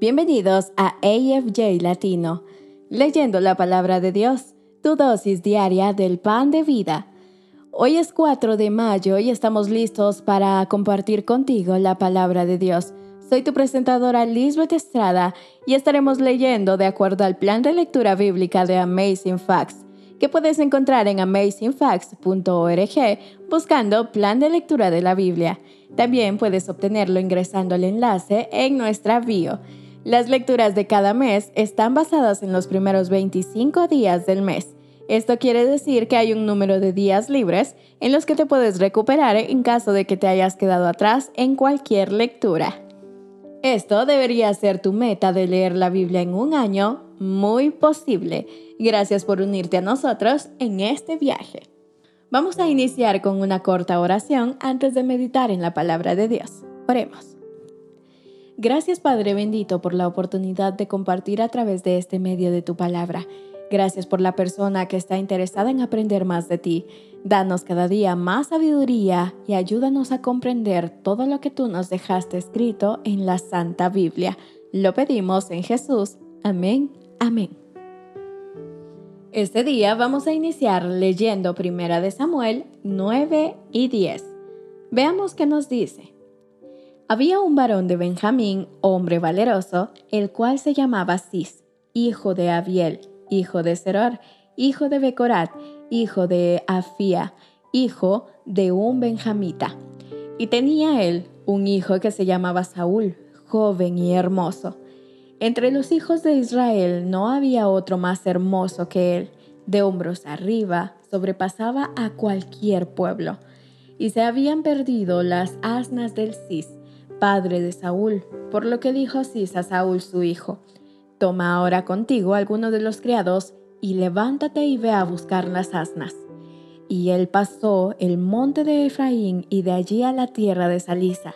Bienvenidos a AFJ Latino, leyendo la palabra de Dios, tu dosis diaria del pan de vida. Hoy es 4 de mayo y estamos listos para compartir contigo la palabra de Dios. Soy tu presentadora Lisbeth Estrada y estaremos leyendo de acuerdo al plan de lectura bíblica de Amazing Facts, que puedes encontrar en amazingfacts.org buscando plan de lectura de la Biblia. También puedes obtenerlo ingresando al enlace en nuestra bio. Las lecturas de cada mes están basadas en los primeros 25 días del mes. Esto quiere decir que hay un número de días libres en los que te puedes recuperar en caso de que te hayas quedado atrás en cualquier lectura. Esto debería ser tu meta de leer la Biblia en un año, muy posible. Gracias por unirte a nosotros en este viaje. Vamos a iniciar con una corta oración antes de meditar en la palabra de Dios. Oremos. Gracias Padre bendito por la oportunidad de compartir a través de este medio de tu palabra. Gracias por la persona que está interesada en aprender más de ti. Danos cada día más sabiduría y ayúdanos a comprender todo lo que tú nos dejaste escrito en la Santa Biblia. Lo pedimos en Jesús. Amén. Amén. Este día vamos a iniciar leyendo Primera de Samuel 9 y 10. Veamos qué nos dice. Había un varón de Benjamín, hombre valeroso, el cual se llamaba Cis, hijo de Abiel hijo de Seror, hijo de Becorat, hijo de Afía, hijo de un benjamita. Y tenía él un hijo que se llamaba Saúl, joven y hermoso. Entre los hijos de Israel no había otro más hermoso que él. De hombros arriba sobrepasaba a cualquier pueblo. Y se habían perdido las asnas del Cis, padre de Saúl, por lo que dijo Cis a Saúl su hijo, Toma ahora contigo alguno de los criados y levántate y ve a buscar las asnas. Y él pasó el monte de Efraín y de allí a la tierra de Salisa,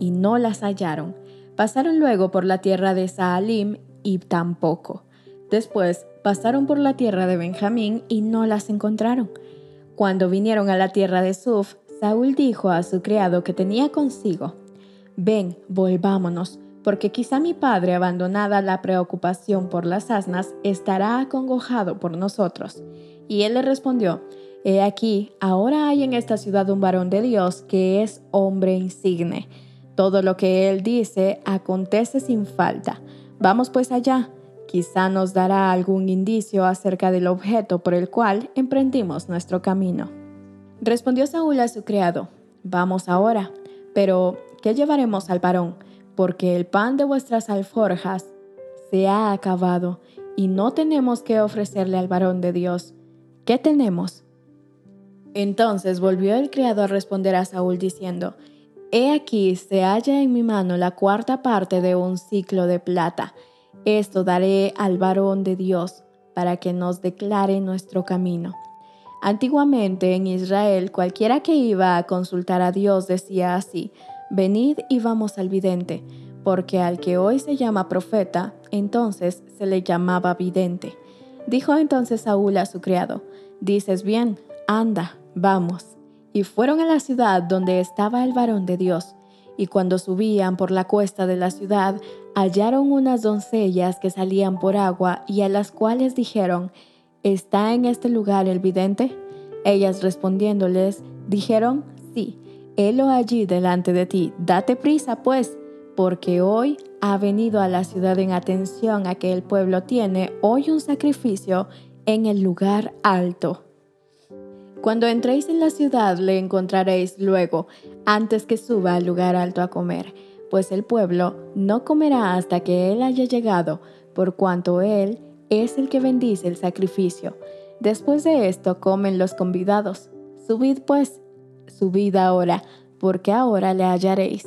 y no las hallaron. Pasaron luego por la tierra de Saalim y tampoco. Después pasaron por la tierra de Benjamín y no las encontraron. Cuando vinieron a la tierra de Suf, Saúl dijo a su criado que tenía consigo, Ven, volvámonos, porque quizá mi padre, abandonada la preocupación por las asnas, estará acongojado por nosotros. Y él le respondió, He aquí, ahora hay en esta ciudad un varón de Dios que es hombre insigne. Todo lo que él dice acontece sin falta. Vamos pues allá. Quizá nos dará algún indicio acerca del objeto por el cual emprendimos nuestro camino. Respondió Saúl a su criado, Vamos ahora, pero ¿qué llevaremos al varón? porque el pan de vuestras alforjas se ha acabado y no tenemos que ofrecerle al varón de Dios. ¿Qué tenemos? Entonces volvió el criado a responder a Saúl diciendo, He aquí se halla en mi mano la cuarta parte de un ciclo de plata. Esto daré al varón de Dios para que nos declare nuestro camino. Antiguamente en Israel cualquiera que iba a consultar a Dios decía así, Venid y vamos al vidente, porque al que hoy se llama profeta, entonces se le llamaba vidente. Dijo entonces Saúl a su criado, Dices bien, anda, vamos. Y fueron a la ciudad donde estaba el varón de Dios. Y cuando subían por la cuesta de la ciudad, hallaron unas doncellas que salían por agua y a las cuales dijeron, ¿Está en este lugar el vidente? Ellas respondiéndoles, dijeron, helo allí delante de ti. Date prisa, pues, porque hoy ha venido a la ciudad en atención a que el pueblo tiene hoy un sacrificio en el lugar alto. Cuando entréis en la ciudad le encontraréis luego, antes que suba al lugar alto a comer, pues el pueblo no comerá hasta que él haya llegado, por cuanto él es el que bendice el sacrificio. Después de esto comen los convidados. Subid pues subid ahora, porque ahora le hallaréis.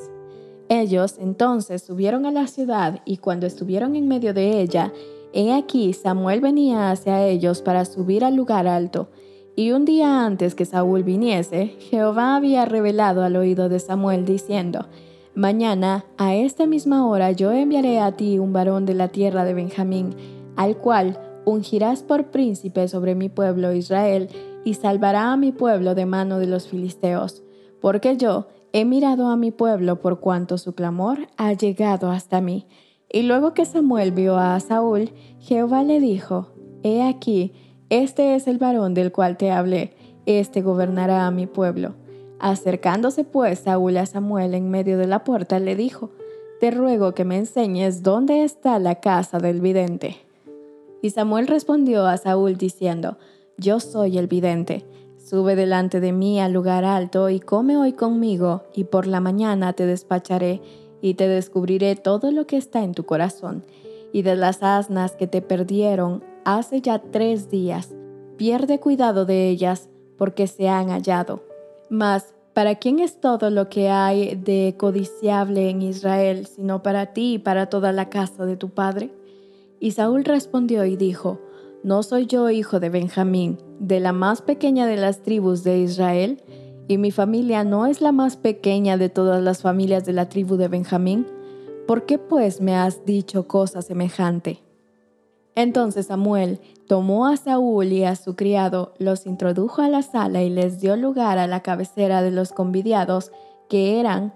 Ellos entonces subieron a la ciudad y cuando estuvieron en medio de ella, he aquí Samuel venía hacia ellos para subir al lugar alto. Y un día antes que Saúl viniese, Jehová había revelado al oído de Samuel diciendo, Mañana, a esta misma hora, yo enviaré a ti un varón de la tierra de Benjamín, al cual ungirás por príncipe sobre mi pueblo Israel, y salvará a mi pueblo de mano de los filisteos, porque yo he mirado a mi pueblo por cuanto su clamor ha llegado hasta mí. Y luego que Samuel vio a Saúl, Jehová le dijo, He aquí, este es el varón del cual te hablé, este gobernará a mi pueblo. Acercándose pues Saúl a Samuel en medio de la puerta, le dijo, Te ruego que me enseñes dónde está la casa del vidente. Y Samuel respondió a Saúl diciendo, Yo soy el vidente. Sube delante de mí al lugar alto y come hoy conmigo, y por la mañana te despacharé y te descubriré todo lo que está en tu corazón. Y de las asnas que te perdieron hace ya tres días, pierde cuidado de ellas, porque se han hallado. Mas, ¿para quién es todo lo que hay de codiciable en Israel, sino para ti y para toda la casa de tu padre? Y Saúl respondió y dijo, ¿No soy yo hijo de Benjamín, de la más pequeña de las tribus de Israel? ¿Y mi familia no es la más pequeña de todas las familias de la tribu de Benjamín? ¿Por qué pues me has dicho cosa semejante? Entonces Samuel tomó a Saúl y a su criado, los introdujo a la sala y les dio lugar a la cabecera de los convidados, que eran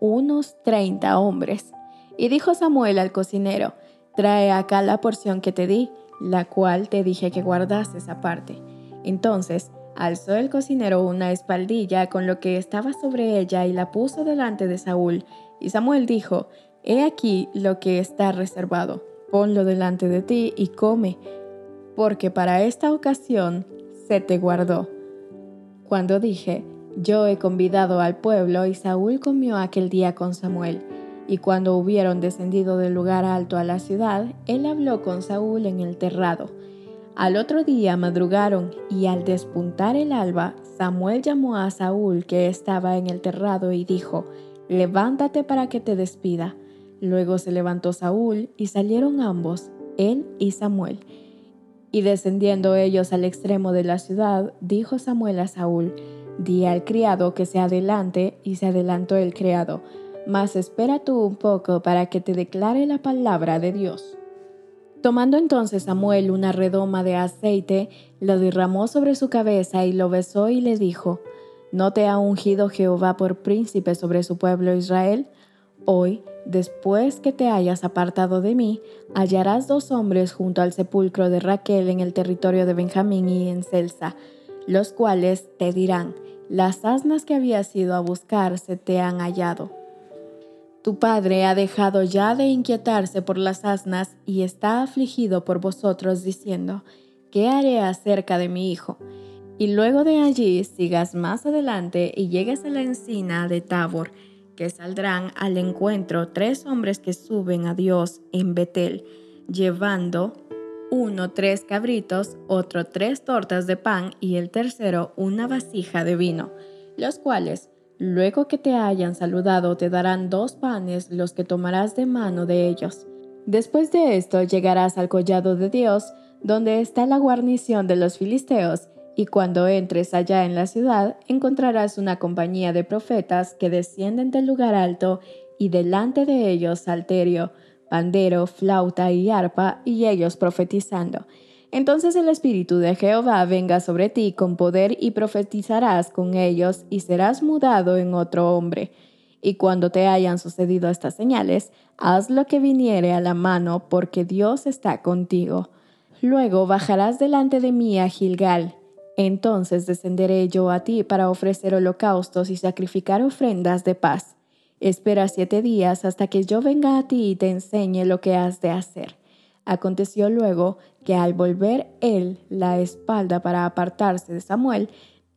unos treinta hombres. Y dijo Samuel al cocinero, trae acá la porción que te di, la cual te dije que guardases aparte. Entonces alzó el cocinero una espaldilla con lo que estaba sobre ella y la puso delante de Saúl. Y Samuel dijo, He aquí lo que está reservado ponlo delante de ti y come, porque para esta ocasión se te guardó. Cuando dije, yo he convidado al pueblo, y Saúl comió aquel día con Samuel. Y cuando hubieron descendido del lugar alto a la ciudad, él habló con Saúl en el terrado. Al otro día madrugaron, y al despuntar el alba, Samuel llamó a Saúl que estaba en el terrado y dijo, Levántate para que te despida. Luego se levantó Saúl y salieron ambos, él y Samuel. Y descendiendo ellos al extremo de la ciudad, dijo Samuel a Saúl, di al criado que se adelante, y se adelantó el criado, mas espera tú un poco para que te declare la palabra de Dios. Tomando entonces Samuel una redoma de aceite, lo derramó sobre su cabeza y lo besó y le dijo, ¿No te ha ungido Jehová por príncipe sobre su pueblo Israel? Hoy, después que te hayas apartado de mí, hallarás dos hombres junto al sepulcro de Raquel en el territorio de Benjamín y en Celsa, los cuales te dirán, las asnas que habías ido a buscar se te han hallado. Tu padre ha dejado ya de inquietarse por las asnas y está afligido por vosotros, diciendo, ¿qué haré acerca de mi hijo? Y luego de allí sigas más adelante y llegues a la encina de Tabor, que saldrán al encuentro tres hombres que suben a Dios en Betel, llevando uno tres cabritos, otro tres tortas de pan y el tercero una vasija de vino, los cuales, luego que te hayan saludado, te darán dos panes los que tomarás de mano de ellos. Después de esto llegarás al collado de Dios, donde está la guarnición de los filisteos, y cuando entres allá en la ciudad, encontrarás una compañía de profetas que descienden del lugar alto, y delante de ellos salterio, pandero, flauta y arpa, y ellos profetizando. Entonces el Espíritu de Jehová venga sobre ti con poder y profetizarás con ellos, y serás mudado en otro hombre. Y cuando te hayan sucedido estas señales, haz lo que viniere a la mano, porque Dios está contigo. Luego bajarás delante de mí a Gilgal, entonces descenderé yo a ti para ofrecer holocaustos y sacrificar ofrendas de paz. Espera siete días hasta que yo venga a ti y te enseñe lo que has de hacer. Aconteció luego que al volver él la espalda para apartarse de Samuel,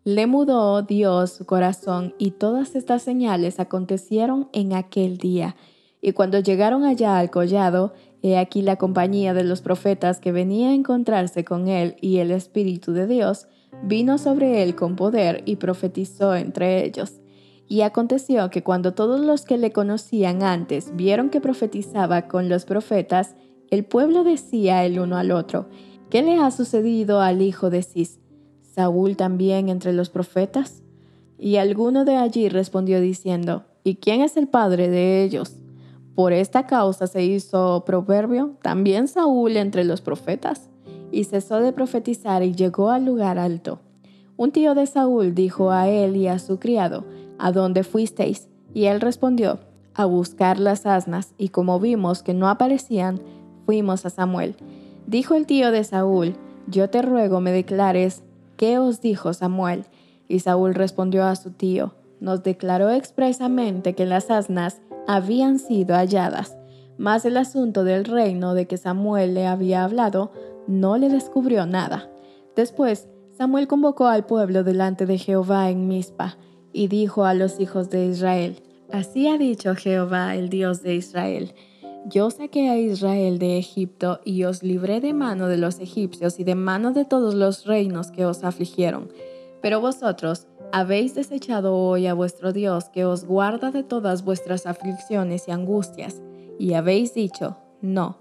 le mudó Dios su corazón y todas estas señales acontecieron en aquel día. Y cuando llegaron allá al collado, he aquí la compañía de los profetas que venía a encontrarse con él y el Espíritu de Dios, vino sobre él con poder y profetizó entre ellos. Y aconteció que cuando todos los que le conocían antes vieron que profetizaba con los profetas, el pueblo decía el uno al otro, ¿qué le ha sucedido al hijo de Cis? ¿Saúl también entre los profetas? Y alguno de allí respondió diciendo, ¿y quién es el padre de ellos? Por esta causa se hizo proverbio, también Saúl entre los profetas y cesó de profetizar y llegó al lugar alto. Un tío de Saúl dijo a él y a su criado, ¿A dónde fuisteis? Y él respondió, a buscar las asnas, y como vimos que no aparecían, fuimos a Samuel. Dijo el tío de Saúl, Yo te ruego me declares qué os dijo Samuel. Y Saúl respondió a su tío, Nos declaró expresamente que las asnas habían sido halladas, mas el asunto del reino de que Samuel le había hablado no le descubrió nada. Después, Samuel convocó al pueblo delante de Jehová en Mizpa y dijo a los hijos de Israel, Así ha dicho Jehová, el Dios de Israel, yo saqué a Israel de Egipto y os libré de mano de los egipcios y de mano de todos los reinos que os afligieron. Pero vosotros habéis desechado hoy a vuestro Dios que os guarda de todas vuestras aflicciones y angustias, y habéis dicho, no,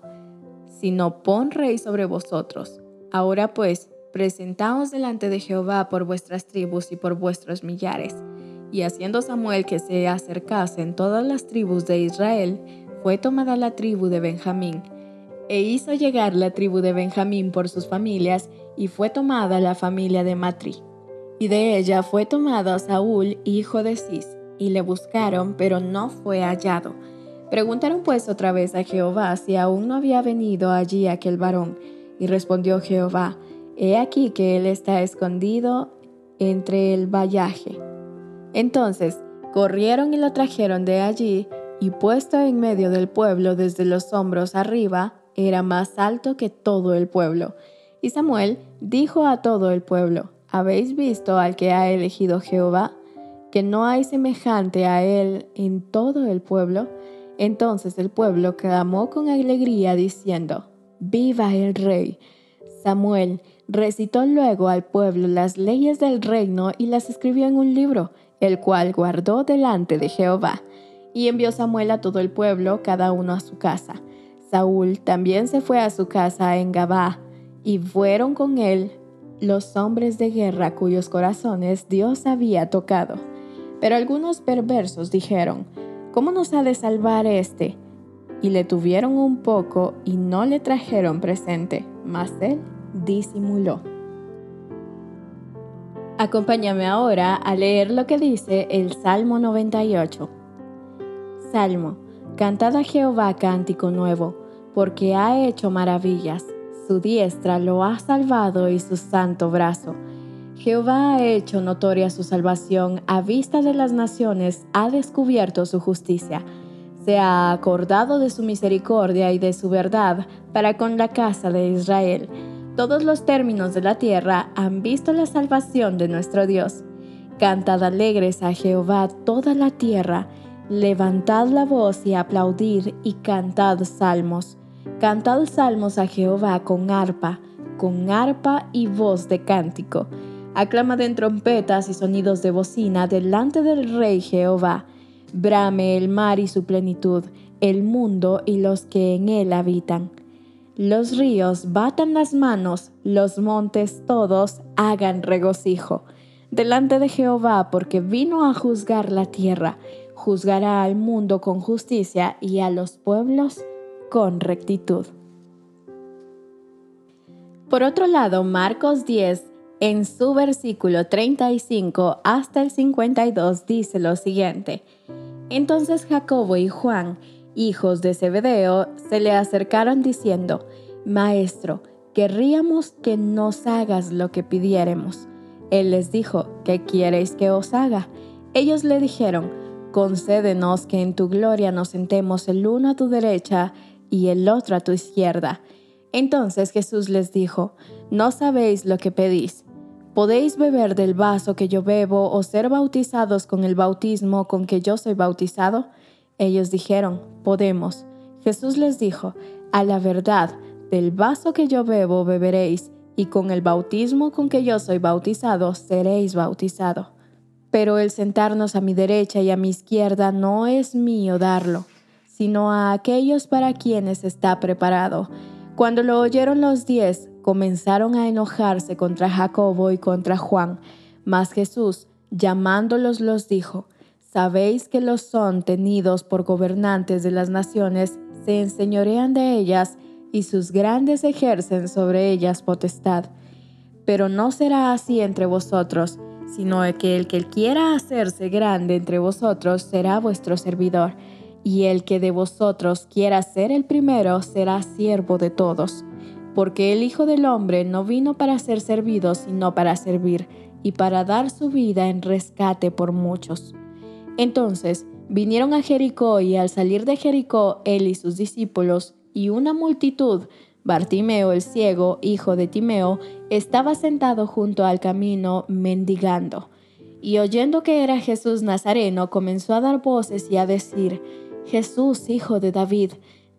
sino pon rey sobre vosotros. Ahora pues, presentaos delante de Jehová por vuestras tribus y por vuestros millares. Y haciendo Samuel que se acercasen todas las tribus de Israel, fue tomada la tribu de Benjamín, e hizo llegar la tribu de Benjamín por sus familias, y fue tomada la familia de Matri. Y de ella fue tomado Saúl, hijo de Cis, y le buscaron, pero no fue hallado. Preguntaron pues otra vez a Jehová si aún no había venido allí aquel varón, y respondió Jehová, He aquí que él está escondido entre el vallaje. Entonces corrieron y lo trajeron de allí, y puesto en medio del pueblo desde los hombros arriba, era más alto que todo el pueblo. Y Samuel dijo a todo el pueblo, ¿habéis visto al que ha elegido Jehová? Que no hay semejante a él en todo el pueblo. Entonces el pueblo clamó con alegría diciendo, Viva el rey. Samuel recitó luego al pueblo las leyes del reino y las escribió en un libro, el cual guardó delante de Jehová. Y envió Samuel a todo el pueblo, cada uno a su casa. Saúl también se fue a su casa en Gabá, y fueron con él los hombres de guerra cuyos corazones Dios había tocado. Pero algunos perversos dijeron, ¿cómo nos ha de salvar este? Y le tuvieron un poco y no le trajeron presente, mas él disimuló. Acompáñame ahora a leer lo que dice el Salmo 98. Salmo. Cantad a Jehová cántico nuevo, porque ha hecho maravillas. Su diestra lo ha salvado y su santo brazo. Jehová ha hecho notoria su salvación, a vista de las naciones ha descubierto su justicia. Se ha acordado de su misericordia y de su verdad para con la casa de Israel todos los términos de la tierra han visto la salvación de nuestro Dios. Cantad alegres a Jehová toda la tierra, levantad la voz y aplaudid y cantad salmos. Cantad salmos a Jehová con arpa, con arpa y voz de cántico. Aclamad en trompetas y sonidos de bocina delante del Rey Jehová. Brame el mar y su plenitud, el mundo y los que en él habitan los ríos batan las manos, los montes todos hagan regocijo. Delante de Jehová, porque vino a juzgar la tierra, juzgará al mundo con justicia y a los pueblos con rectitud. Por otro lado, Marcos 10, en su versículo 35 hasta el 52, dice lo siguiente. Entonces Jacobo y Juan, hijos de Zebedeo, se le acercaron diciendo, Maestro, querríamos que nos hagas lo que pidiéremos. Él les dijo, ¿qué quieres que os haga? Ellos le dijeron, concédenos que en tu gloria nos sentemos el uno a tu derecha y el otro a tu izquierda. Entonces Jesús les dijo, no sabéis lo que pedís. ¿Podéis beber del vaso que yo bebo o ser bautizados con el bautismo con que yo soy bautizado? Ellos dijeron, podemos. Jesús les dijo, a la verdad, del vaso que yo bebo beberéis, y con el bautismo con que yo soy bautizado seréis bautizado. Pero el sentarnos a mi derecha y a mi izquierda no es mío darlo, sino a aquellos para quienes está preparado. Cuando lo oyeron los diez, comenzaron a enojarse contra Jacobo y contra Juan, mas Jesús, llamándolos, los dijo, Sabéis que los son tenidos por gobernantes de las naciones, se enseñorean de ellas, y sus grandes ejercen sobre ellas potestad. Pero no será así entre vosotros, sino que el que quiera hacerse grande entre vosotros será vuestro servidor, y el que de vosotros quiera ser el primero será siervo de todos. Porque el Hijo del Hombre no vino para ser servido, sino para servir, y para dar su vida en rescate por muchos. Entonces vinieron a Jericó, y al salir de Jericó, él y sus discípulos, y una multitud, Bartimeo el ciego, hijo de Timeo, estaba sentado junto al camino mendigando. Y oyendo que era Jesús Nazareno, comenzó a dar voces y a decir, Jesús, hijo de David,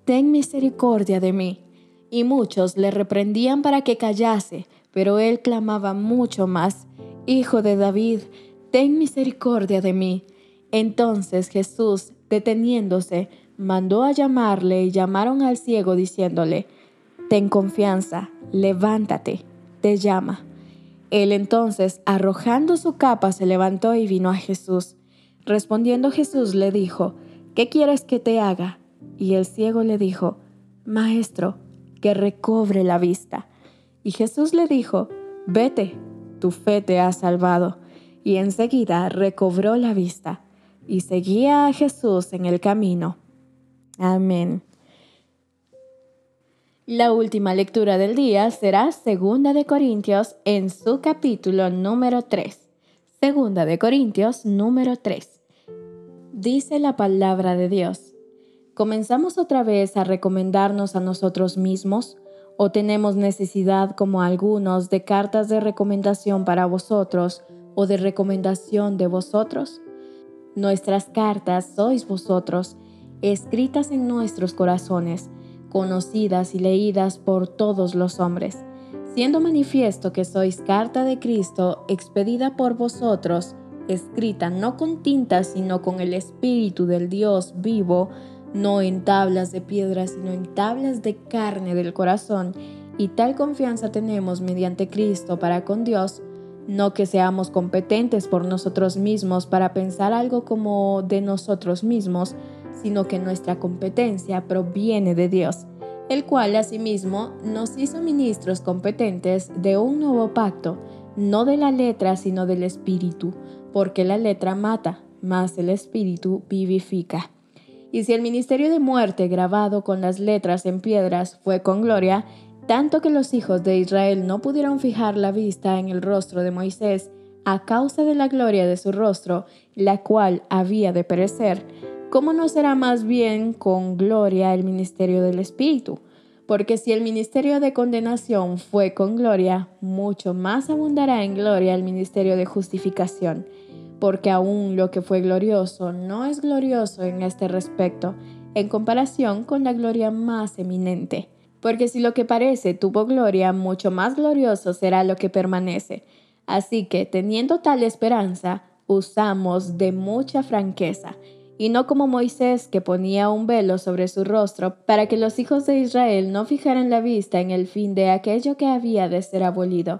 ten misericordia de mí. Y muchos le reprendían para que callase, pero él clamaba mucho más, Hijo de David, ten misericordia de mí. Entonces Jesús, deteniéndose, mandó a llamarle y llamaron al ciego diciéndole, Ten confianza, levántate, te llama. Él entonces, arrojando su capa, se levantó y vino a Jesús. Respondiendo Jesús le dijo, ¿qué quieres que te haga? Y el ciego le dijo, Maestro, que recobre la vista. Y Jesús le dijo, Vete, tu fe te ha salvado. Y enseguida recobró la vista y seguía a Jesús en el camino. Amén. La última lectura del día será Segunda de Corintios en su capítulo número 3. Segunda de Corintios número 3. Dice la palabra de Dios. ¿Comenzamos otra vez a recomendarnos a nosotros mismos o tenemos necesidad como algunos de cartas de recomendación para vosotros o de recomendación de vosotros? Nuestras cartas sois vosotros, escritas en nuestros corazones conocidas y leídas por todos los hombres, siendo manifiesto que sois carta de Cristo expedida por vosotros, escrita no con tinta, sino con el Espíritu del Dios vivo, no en tablas de piedra, sino en tablas de carne del corazón, y tal confianza tenemos mediante Cristo para con Dios, no que seamos competentes por nosotros mismos para pensar algo como de nosotros mismos, sino que nuestra competencia proviene de Dios, el cual asimismo nos hizo ministros competentes de un nuevo pacto, no de la letra, sino del Espíritu, porque la letra mata, mas el Espíritu vivifica. Y si el ministerio de muerte grabado con las letras en piedras fue con gloria, tanto que los hijos de Israel no pudieron fijar la vista en el rostro de Moisés a causa de la gloria de su rostro, la cual había de perecer, ¿cómo no será más bien con gloria el ministerio del Espíritu? Porque si el ministerio de condenación fue con gloria, mucho más abundará en gloria el ministerio de justificación, porque aún lo que fue glorioso no es glorioso en este respecto, en comparación con la gloria más eminente. Porque si lo que parece tuvo gloria, mucho más glorioso será lo que permanece. Así que, teniendo tal esperanza, usamos de mucha franqueza y no como Moisés que ponía un velo sobre su rostro para que los hijos de Israel no fijaran la vista en el fin de aquello que había de ser abolido.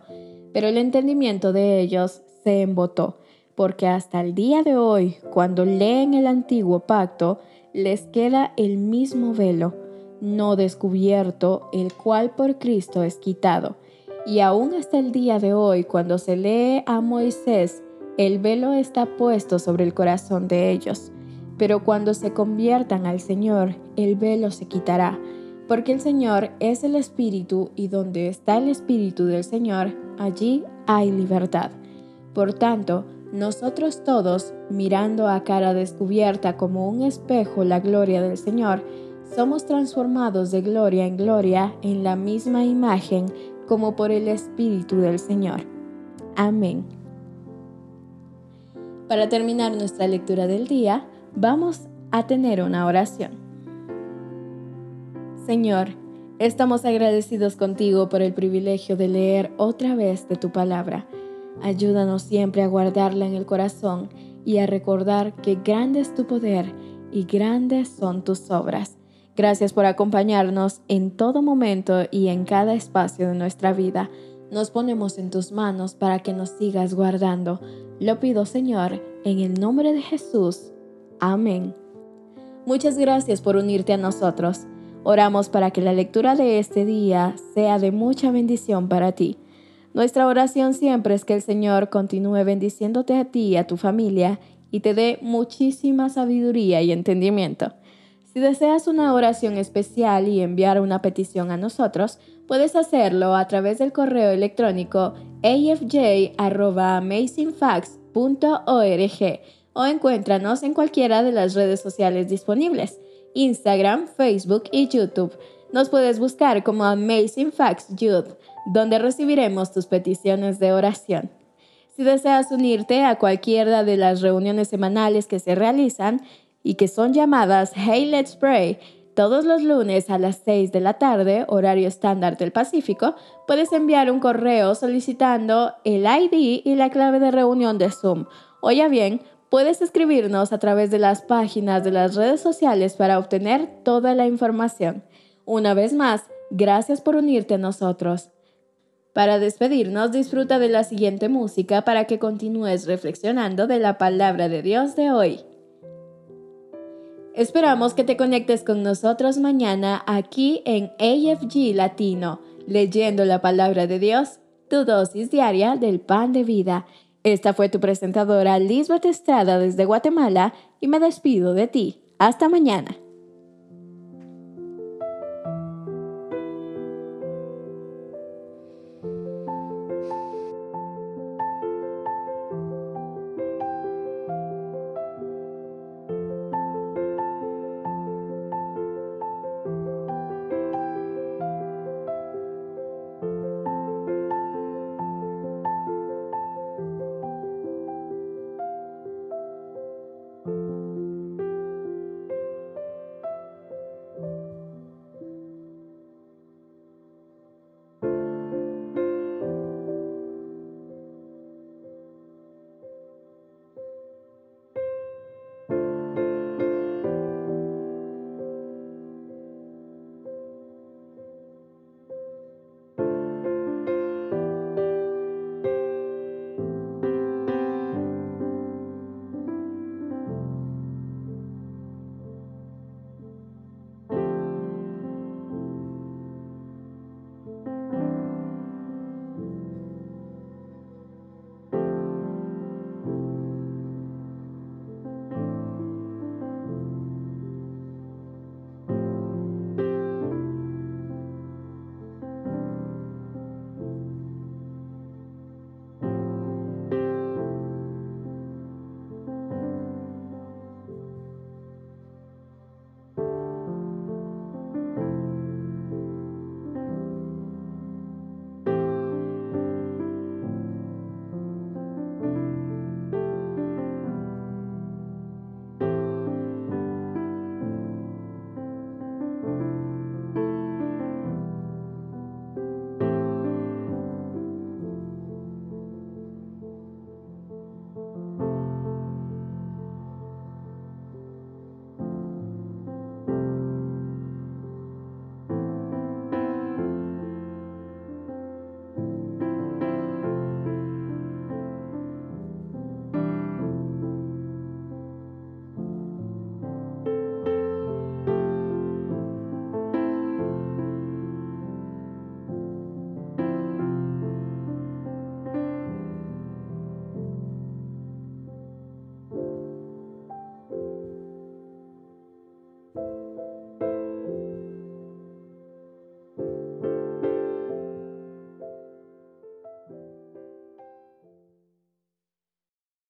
Pero el entendimiento de ellos se embotó, porque hasta el día de hoy, cuando leen el antiguo pacto, les queda el mismo velo, no descubierto, el cual por Cristo es quitado. Y aún hasta el día de hoy, cuando se lee a Moisés, el velo está puesto sobre el corazón de ellos pero cuando se conviertan al Señor, el velo se quitará, porque el Señor es el Espíritu y donde está el Espíritu del Señor, allí hay libertad. Por tanto, nosotros todos, mirando a cara descubierta como un espejo la gloria del Señor, somos transformados de gloria en gloria en la misma imagen como por el Espíritu del Señor. Amén. Para terminar nuestra lectura del día, Vamos a tener una oración. Señor, estamos agradecidos contigo por el privilegio de leer otra vez de tu palabra. Ayúdanos siempre a guardarla en el corazón y a recordar que grande es tu poder y grandes son tus obras. Gracias por acompañarnos en todo momento y en cada espacio de nuestra vida. Nos ponemos en tus manos para que nos sigas guardando. Lo pido, Señor, en el nombre de Jesús. Amén. Muchas gracias por unirte a nosotros. Oramos para que la lectura de este día sea de mucha bendición para ti. Nuestra oración siempre es que el Señor continúe bendiciéndote a ti y a tu familia y te dé muchísima sabiduría y entendimiento. Si deseas una oración especial y enviar una petición a nosotros, puedes hacerlo a través del correo electrónico afj.amazingfacts.org o encuéntranos en cualquiera de las redes sociales disponibles, Instagram, Facebook y YouTube. Nos puedes buscar como Amazing Facts Youth, donde recibiremos tus peticiones de oración. Si deseas unirte a cualquiera de las reuniones semanales que se realizan, y que son llamadas Hey Let's Pray todos los lunes a las 6 de la tarde, horario estándar del Pacífico, puedes enviar un correo solicitando el ID y la clave de reunión de Zoom. O ya bien, puedes escribirnos a través de las páginas de las redes sociales para obtener toda la información. Una vez más, gracias por unirte a nosotros. Para despedirnos, disfruta de la siguiente música para que continúes reflexionando de la palabra de Dios de hoy. Esperamos que te conectes con nosotros mañana aquí en AFG Latino, leyendo la palabra de Dios, tu dosis diaria del pan de vida. Esta fue tu presentadora Lisbeth Estrada desde Guatemala y me despido de ti. Hasta mañana.